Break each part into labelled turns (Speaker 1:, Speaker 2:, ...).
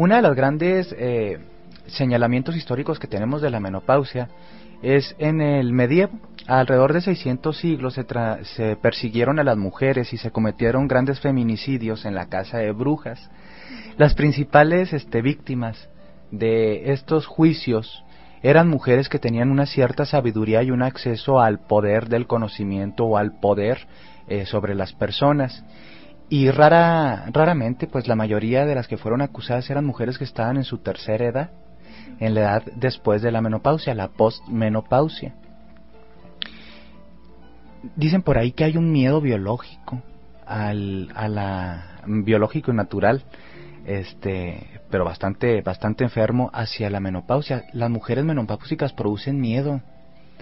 Speaker 1: Una de las grandes eh, señalamientos históricos que tenemos de la menopausia es en el medievo. Alrededor de 600 siglos se, se, persiguieron a las mujeres y se cometieron grandes feminicidios en la casa de brujas. Las principales este, víctimas de estos juicios eran mujeres que tenían una cierta sabiduría y un acceso al poder del conocimiento o al poder eh, sobre las personas. Y rara, raramente, pues la mayoría de las que fueron acusadas eran mujeres que estaban en su tercera edad, en la edad después de la menopausia, la postmenopausia. Dicen por ahí que hay un miedo biológico al, a la biológico y natural este pero bastante bastante enfermo hacia la menopausia. Las mujeres menopáusicas producen miedo.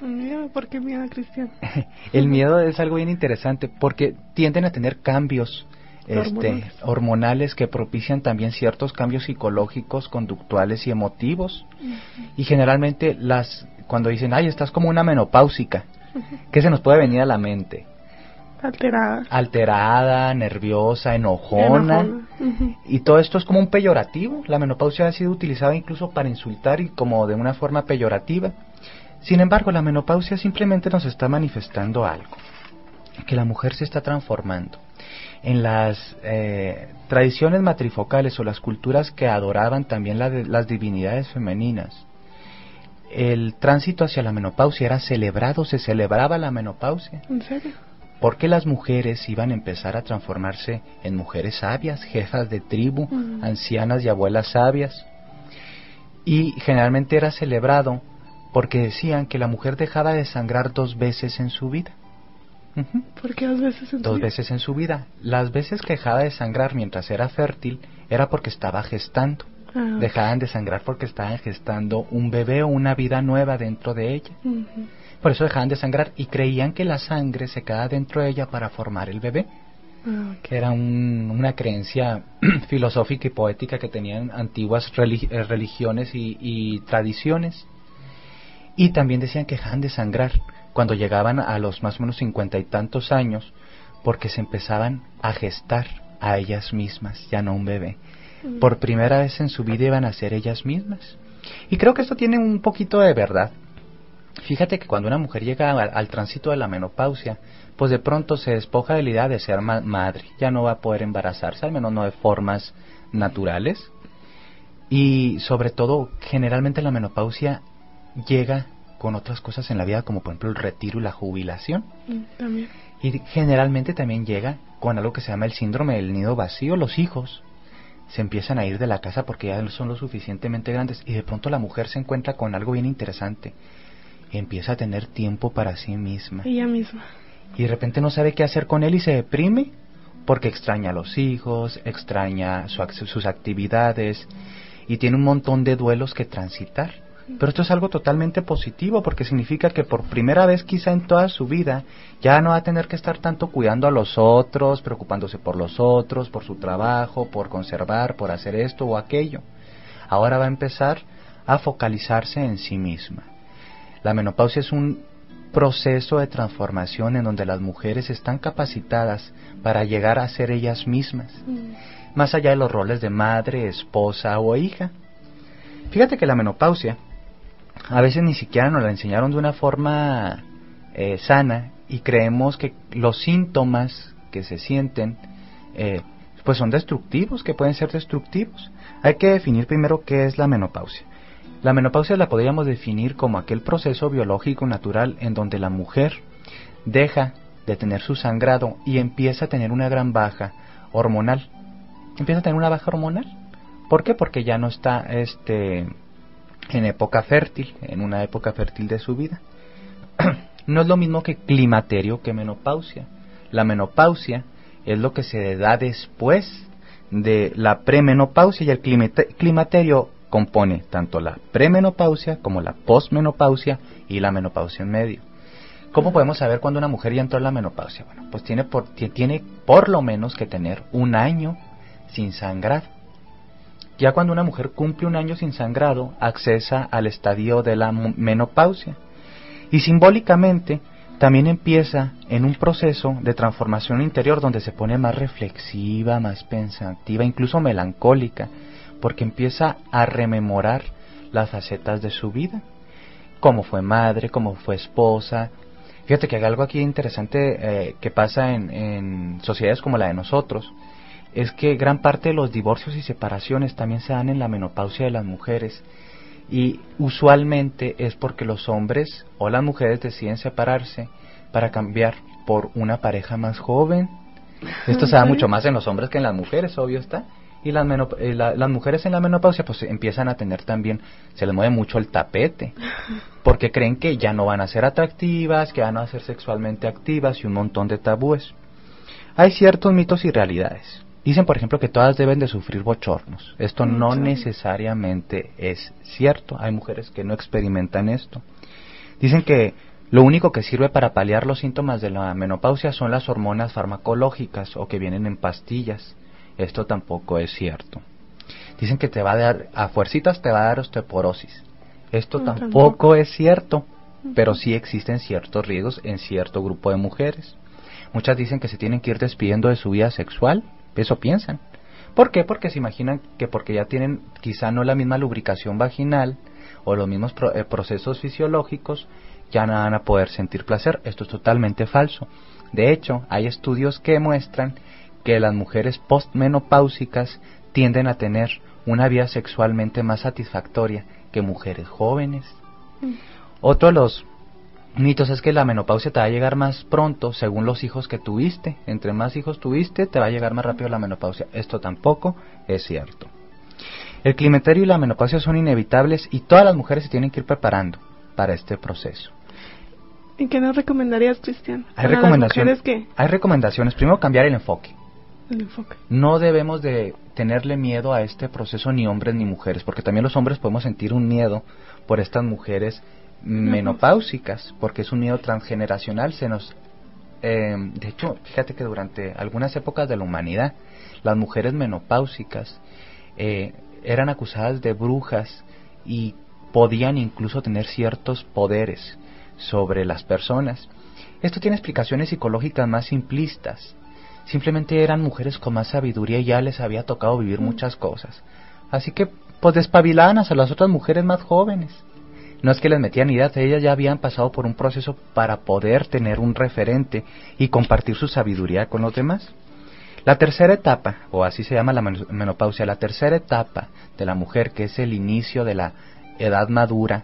Speaker 2: Miedo, ¿por qué miedo, Cristian?
Speaker 1: el miedo es algo bien interesante porque tienden a tener cambios este, hormonales. que propician también ciertos cambios psicológicos, conductuales y emotivos. Y generalmente las cuando dicen, "Ay, estás como una menopáusica", ¿qué se nos puede venir a la mente?
Speaker 2: Alterada.
Speaker 1: Alterada, nerviosa, enojona. Y todo esto es como un peyorativo. La menopausia ha sido utilizada incluso para insultar y como de una forma peyorativa. Sin embargo, la menopausia simplemente nos está manifestando algo. Que la mujer se está transformando. En las eh, tradiciones matrifocales o las culturas que adoraban también las divinidades femeninas, el tránsito hacia la menopausia era celebrado, se celebraba la menopausia.
Speaker 2: ¿En serio?
Speaker 1: porque las mujeres iban a empezar a transformarse en mujeres sabias, jefas de tribu, ancianas y abuelas sabias. Y generalmente era celebrado porque decían que la mujer dejaba de sangrar dos veces en su vida.
Speaker 2: ¿Por qué dos veces en
Speaker 1: Dos vida? veces en su vida. Las veces que dejaba de sangrar mientras era fértil era porque estaba gestando. Ah, Dejaban de sangrar porque estaban gestando un bebé o una vida nueva dentro de ella. Por eso dejaban de sangrar y creían que la sangre se quedaba dentro de ella para formar el bebé. Ah, que era una creencia filosófica y poética que tenían antiguas eh, religiones y, tradiciones. Y también decían que dejaban de sangrar cuando llegaban a los más o menos cincuenta y tantos años, porque se empezaban a gestar a ellas mismas, ya no un bebé. Por primera vez en su vida iban a ser ellas mismas. Y creo que esto tiene un poquito de verdad, Fíjate que cuando una mujer llega al, tránsito de la menopausia, pues de pronto se despoja de la idea de ser madre, ya no va a poder embarazarse, al menos no de formas naturales. Y sobre todo, generalmente la menopausia llega con otras cosas en la vida, como por ejemplo el retiro y la jubilación.
Speaker 2: Mm,
Speaker 1: y generalmente también llega con algo que se llama el síndrome del nido vacío. Los hijos se empiezan a ir de la casa porque ya son lo suficientemente grandes y de pronto la mujer se encuentra con algo bien interesante empieza a tener tiempo para sí misma.
Speaker 2: Ella misma.
Speaker 1: Y de repente no sabe qué hacer con él y se deprime porque extraña a los hijos, extraña sus actividades y tiene un montón de duelos que transitar. Pero esto es algo totalmente positivo porque significa que por primera vez quizá en toda su vida ya no va a tener que estar tanto cuidando a los otros, preocupándose por los otros, por su trabajo, por conservar, por hacer esto o aquello. Ahora va a empezar a focalizarse en sí misma. La menopausia es un proceso de transformación en donde las mujeres están capacitadas para llegar a ser ellas mismas, mm. más allá de los roles de madre, esposa o hija. Fíjate que la menopausia a veces ni siquiera nos la enseñaron de una forma eh, sana y creemos que los síntomas que se sienten eh, pues son destructivos, que pueden ser destructivos. Hay que definir primero qué es la menopausia. La menopausia la podríamos definir como aquel proceso biológico natural en donde la mujer deja de tener su sangrado y empieza a tener una gran baja hormonal. Empieza a tener una baja hormonal. ¿Por qué? Porque ya no está este en época fértil, en una época fértil de su vida. no es lo mismo que climaterio que menopausia. La menopausia es lo que se da después de la premenopausia y el climaterio compone tanto la premenopausia como la posmenopausia y la menopausia en medio. ¿Cómo podemos saber cuándo una mujer ya entró en la menopausia? Bueno, pues tiene por, tiene por lo menos que tener un año sin sangrar. Ya cuando una mujer cumple un año sin sangrado, accesa al estadio de la menopausia. Y simbólicamente, también empieza en un proceso de transformación interior donde se pone más reflexiva, más pensativa, incluso melancólica, porque empieza a rememorar las facetas de su vida, cómo fue madre, cómo fue esposa. Fíjate que hay algo aquí interesante eh, que pasa en, en sociedades como la de nosotros, es que gran parte de los divorcios y separaciones también se dan en la menopausia de las mujeres y usualmente es porque los hombres o las mujeres deciden separarse para cambiar por una pareja más joven. Esto se da mucho más en los hombres que en las mujeres, obvio está. Y las, eh, las mujeres en la menopausia pues empiezan a tener también, se les mueve mucho el tapete, porque creen que ya no van a ser atractivas, que van a ser sexualmente activas y un montón de tabúes. Hay ciertos mitos y realidades. Dicen, por ejemplo, que todas deben de sufrir bochornos. Esto no necesariamente es cierto. Hay mujeres que no experimentan esto. Dicen que lo único que sirve para paliar los síntomas de la menopausia son las hormonas farmacológicas o que vienen en pastillas. Esto tampoco es cierto. Dicen que te va a dar, a fuercitas te va a dar osteoporosis. Esto tampoco es cierto, pero sí existen ciertos riesgos en cierto grupo de mujeres. Muchas dicen que se tienen que ir despidiendo de su vida sexual eso piensan. ¿Por qué? Porque se imaginan que porque ya tienen quizá no la misma lubricación vaginal o los mismos eh, procesos fisiológicos, ya no van a poder sentir placer. Esto es totalmente falso. De hecho, hay estudios que muestran que las mujeres postmenopáusicas tienden a tener una vida sexualmente más satisfactoria que mujeres jóvenes. Mm. Otro de los mitos es que la menopausia te va a llegar más pronto según los hijos que tuviste. Entre más hijos tuviste, te va a llegar más rápido la menopausia. Esto tampoco es cierto. El climaterio y la menopausia son inevitables y todas las mujeres se tienen que ir preparando para este proceso.
Speaker 2: ¿Y qué nos recomendarías, Cristian?
Speaker 1: Hay recomendaciones. Hay recomendaciones. Primero, cambiar el enfoque.
Speaker 2: El enfoque.
Speaker 1: No debemos de tenerle miedo a este proceso ni hombres ni mujeres, porque también los hombres podemos sentir un miedo por estas mujeres menopáusicas, porque es un miedo transgeneracional. Se nos, eh, de hecho, fíjate que durante algunas épocas de la humanidad, las mujeres menopáusicas eh, eran acusadas de brujas y podían incluso tener ciertos poderes sobre las personas. Esto tiene explicaciones psicológicas más simplistas. Simplemente eran mujeres con más sabiduría y ya les había tocado vivir muchas cosas. Así que pues despabilaban a las otras mujeres más jóvenes no es que les metían ideas, ellas ya habían pasado por un proceso para poder tener un referente y compartir su sabiduría con los demás. La tercera etapa, o así se llama la menopausia, la tercera etapa de la mujer, que es el inicio de la edad madura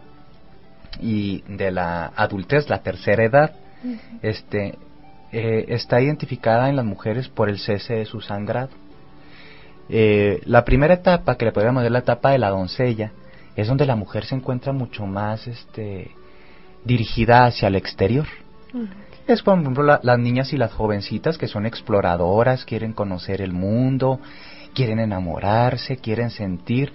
Speaker 1: y de la adultez, la tercera edad, este, eh, está identificada en las mujeres por el cese de su sangrado. Eh, la primera etapa, que le podríamos decir la etapa de la doncella, es donde la mujer se encuentra mucho más este, dirigida hacia el exterior. Es por ejemplo las niñas y las jovencitas que son exploradoras, quieren conocer el mundo, quieren enamorarse, quieren sentir.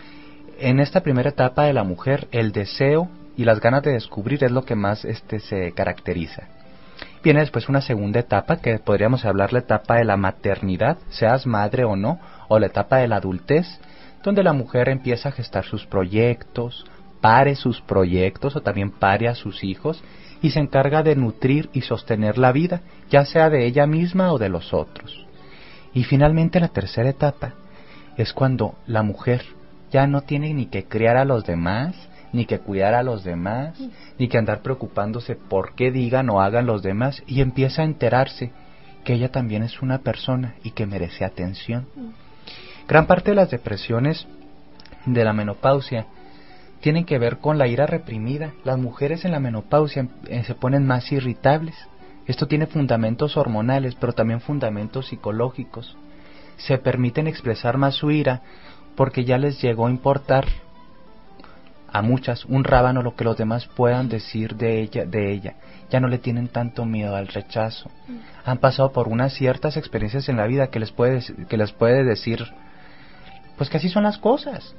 Speaker 1: En esta primera etapa de la mujer, el deseo y las ganas de descubrir es lo que más este, se caracteriza. Viene después una segunda etapa que podríamos hablar la etapa de la maternidad, seas madre o no, o la etapa de la adultez, donde la mujer empieza a gestar sus proyectos, pare sus proyectos o también pare a sus hijos y se encarga de nutrir y sostener la vida, ya sea de ella misma o de los otros. Y finalmente la tercera etapa es cuando la mujer ya no tiene ni que criar a los demás, ni que cuidar a los demás, ni que andar preocupándose por qué digan o hagan los demás, y empieza a enterarse que ella también es una persona y que merece atención. Gran parte de las depresiones de la menopausia tienen que ver con la ira reprimida. Las mujeres en la menopausia eh, se ponen más irritables. Esto tiene fundamentos hormonales, pero también fundamentos psicológicos. Se permiten expresar más su ira porque ya les llegó a importar a muchas un rábano lo que los demás puedan decir de ella, de ella. Ya no le tienen tanto miedo al rechazo. Han pasado por unas ciertas experiencias en la vida que les puede, que les puede decir pues que así son las cosas.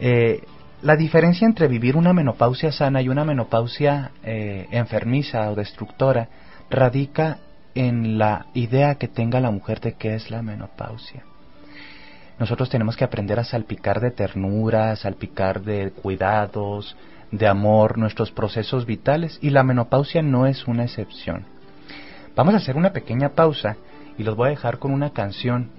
Speaker 1: Eh, la diferencia entre vivir una menopausia sana y una menopausia eh, enfermiza o destructora radica en la idea que tenga la mujer de qué es la menopausia. Nosotros tenemos que aprender a salpicar de ternura, a salpicar de cuidados, de amor, nuestros procesos vitales y la menopausia no es una excepción. Vamos a hacer una pequeña pausa y los voy a dejar con una canción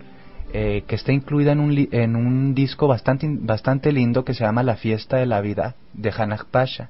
Speaker 1: eh, que está incluida en un, en un disco bastante, bastante lindo que se llama La Fiesta de la Vida de Hanak Pasha.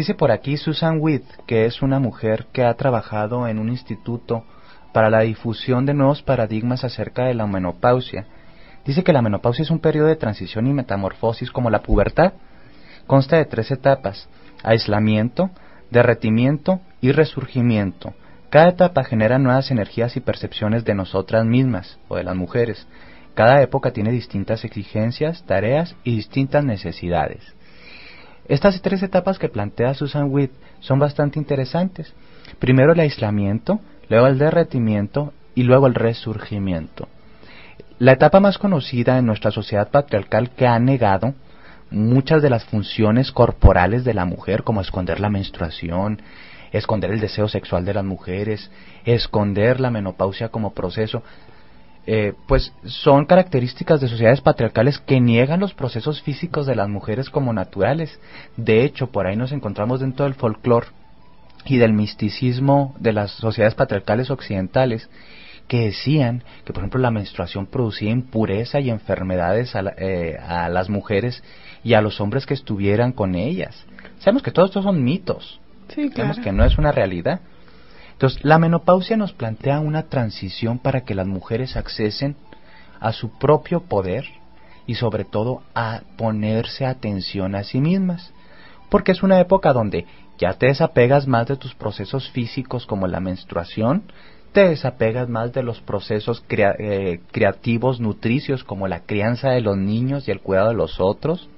Speaker 1: Dice por aquí Susan Witt, que es una mujer que ha trabajado en un instituto para la difusión de nuevos paradigmas acerca de la menopausia. Dice que la menopausia es un periodo de transición y metamorfosis como la pubertad. Consta de tres etapas, aislamiento, derretimiento y resurgimiento. Cada etapa genera nuevas energías y percepciones de nosotras mismas o de las mujeres. Cada época tiene distintas exigencias, tareas y distintas necesidades. Estas tres etapas que plantea Susan Witt son bastante interesantes. Primero el aislamiento, luego el derretimiento y luego el resurgimiento. La etapa más conocida en nuestra sociedad patriarcal que ha negado muchas de las funciones corporales de la mujer, como esconder la menstruación, esconder el deseo sexual de las mujeres, esconder la menopausia como proceso, eh, pues son características de sociedades patriarcales que niegan los procesos físicos de las mujeres como naturales. De hecho, por ahí nos encontramos dentro del folclore y del misticismo de las sociedades patriarcales occidentales que decían que, por ejemplo, la menstruación producía impureza y enfermedades a, la- eh, a las mujeres y a los hombres que estuvieran con ellas. Sabemos que todos estos son mitos,
Speaker 2: Sí,
Speaker 1: sabemos que no es una realidad. Entonces, la menopausia nos plantea una transición para que las mujeres accesen a su propio poder y sobre todo a ponerse atención a sí mismas. Porque es una época donde ya te desapegas más de tus procesos físicos como la menstruación, te desapegas más de los procesos eh, creativos, nutricios como la crianza de los niños y el cuidado de los otros.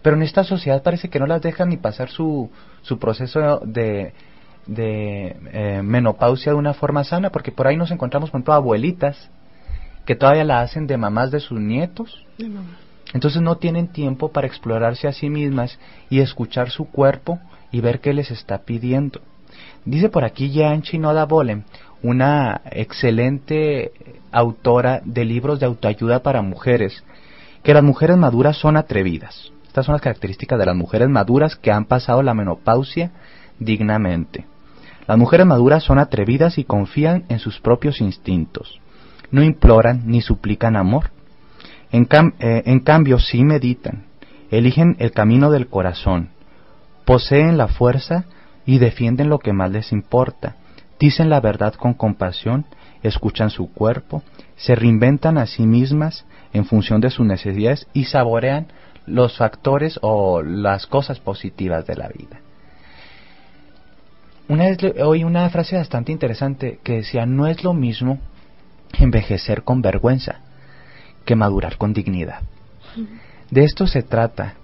Speaker 1: Pero en esta sociedad parece que no las dejan ni pasar su, su proceso de, de eh, menopausia de una forma sana, porque por ahí nos encontramos, por ejemplo, abuelitas que todavía la hacen de mamás de sus nietos.
Speaker 2: Mamá.
Speaker 1: Entonces no tienen tiempo para explorarse a sí mismas y escuchar su cuerpo y ver qué les está pidiendo. Dice por aquí Jan Chinoda Bolem, una excelente autora de libros de autoayuda para mujeres, que las mujeres maduras son atrevidas. Estas son las características de las mujeres maduras que han pasado la menopausia dignamente. Las mujeres maduras son atrevidas y confían en sus propios instintos. No imploran ni suplican amor. En, eh, en cambio, sí meditan, eligen el camino del corazón, poseen la fuerza y defienden lo que más les importa, dicen la verdad con compasión, escuchan su cuerpo, se reinventan a sí mismas en función de sus necesidades y saborean los factores o las cosas positivas de la vida. Una una frase bastante interesante que decía, no es lo mismo envejecer con vergüenza que madurar con dignidad. De esto se trata,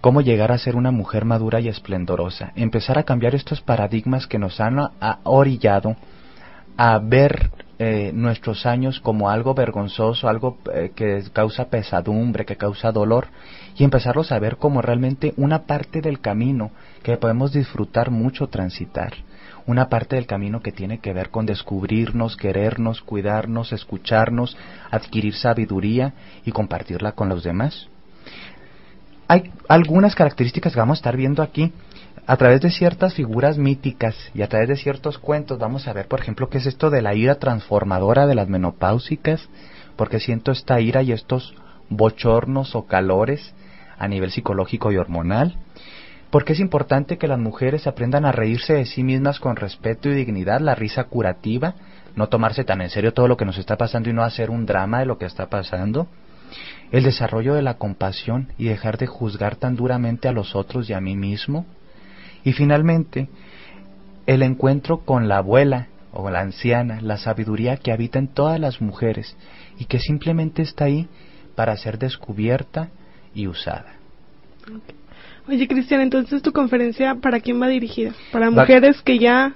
Speaker 1: cómo llegar a ser una mujer madura y esplendorosa, empezar a cambiar estos paradigmas que nos han orillado a ver eh, nuestros años como algo vergonzoso, algo eh, que causa pesadumbre, que causa dolor, y empezarlos a ver como realmente una parte del camino que podemos disfrutar mucho transitar, una parte del camino que tiene que ver con descubrirnos, querernos, cuidarnos, escucharnos, adquirir sabiduría y compartirla con los demás. Hay algunas características que vamos a estar viendo aquí a través de ciertas figuras míticas y a través de ciertos cuentos vamos a ver, por ejemplo, qué es esto de la ira transformadora de las menopáusicas, porque siento esta ira y estos bochornos o calores a nivel psicológico y hormonal, porque es importante que las mujeres aprendan a reírse de sí mismas con respeto y dignidad, la risa curativa, no tomarse tan en serio todo lo que nos está pasando y no hacer un drama de lo que está pasando, el desarrollo de la compasión y dejar de juzgar tan duramente a los otros y a mí mismo, y finalmente, el encuentro con la abuela o la anciana, la sabiduría que habita en todas las mujeres y que simplemente está ahí para ser descubierta y usada.
Speaker 2: Oye, Cristian, entonces tu conferencia, ¿para quién va dirigida? ¿Para mujeres que ya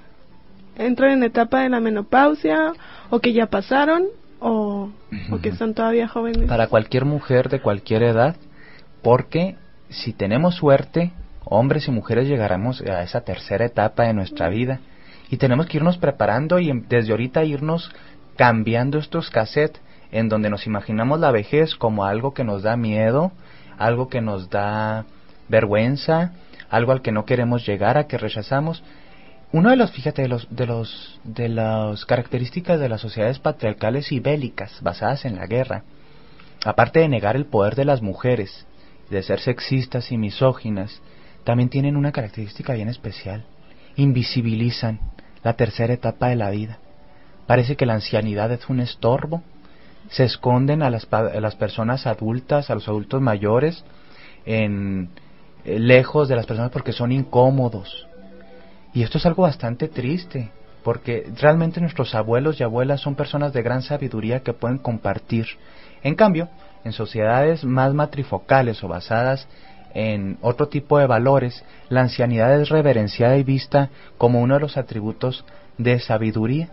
Speaker 2: entran en etapa de la menopausia o que ya pasaron o, o que están todavía jóvenes?
Speaker 1: Para cualquier mujer de cualquier edad, porque si tenemos suerte, hombres y mujeres llegaremos a esa tercera etapa de nuestra vida y tenemos que irnos preparando y em- desde ahorita irnos cambiando estos cassettes en donde nos imaginamos la vejez como algo que nos da miedo, algo que nos da vergüenza, algo al que no queremos llegar, a que rechazamos. Uno de los, fíjate, de los, de los, de las características de las sociedades patriarcales y bélicas basadas en la guerra, aparte de negar el poder de las mujeres, de ser sexistas y misóginas, también tienen una característica bien especial. Invisibilizan la tercera etapa de la vida. Parece que la ancianidad es un estorbo. Se esconden a las, a las personas adultas, a los adultos mayores, en, eh, lejos de las personas porque son incómodos. Y esto es algo bastante triste, porque realmente nuestros abuelos y abuelas son personas de gran sabiduría que pueden compartir. En cambio, en sociedades más matrifocales o basadas en otro tipo de valores, la ancianidad es reverenciada y vista como uno de los atributos de sabiduría.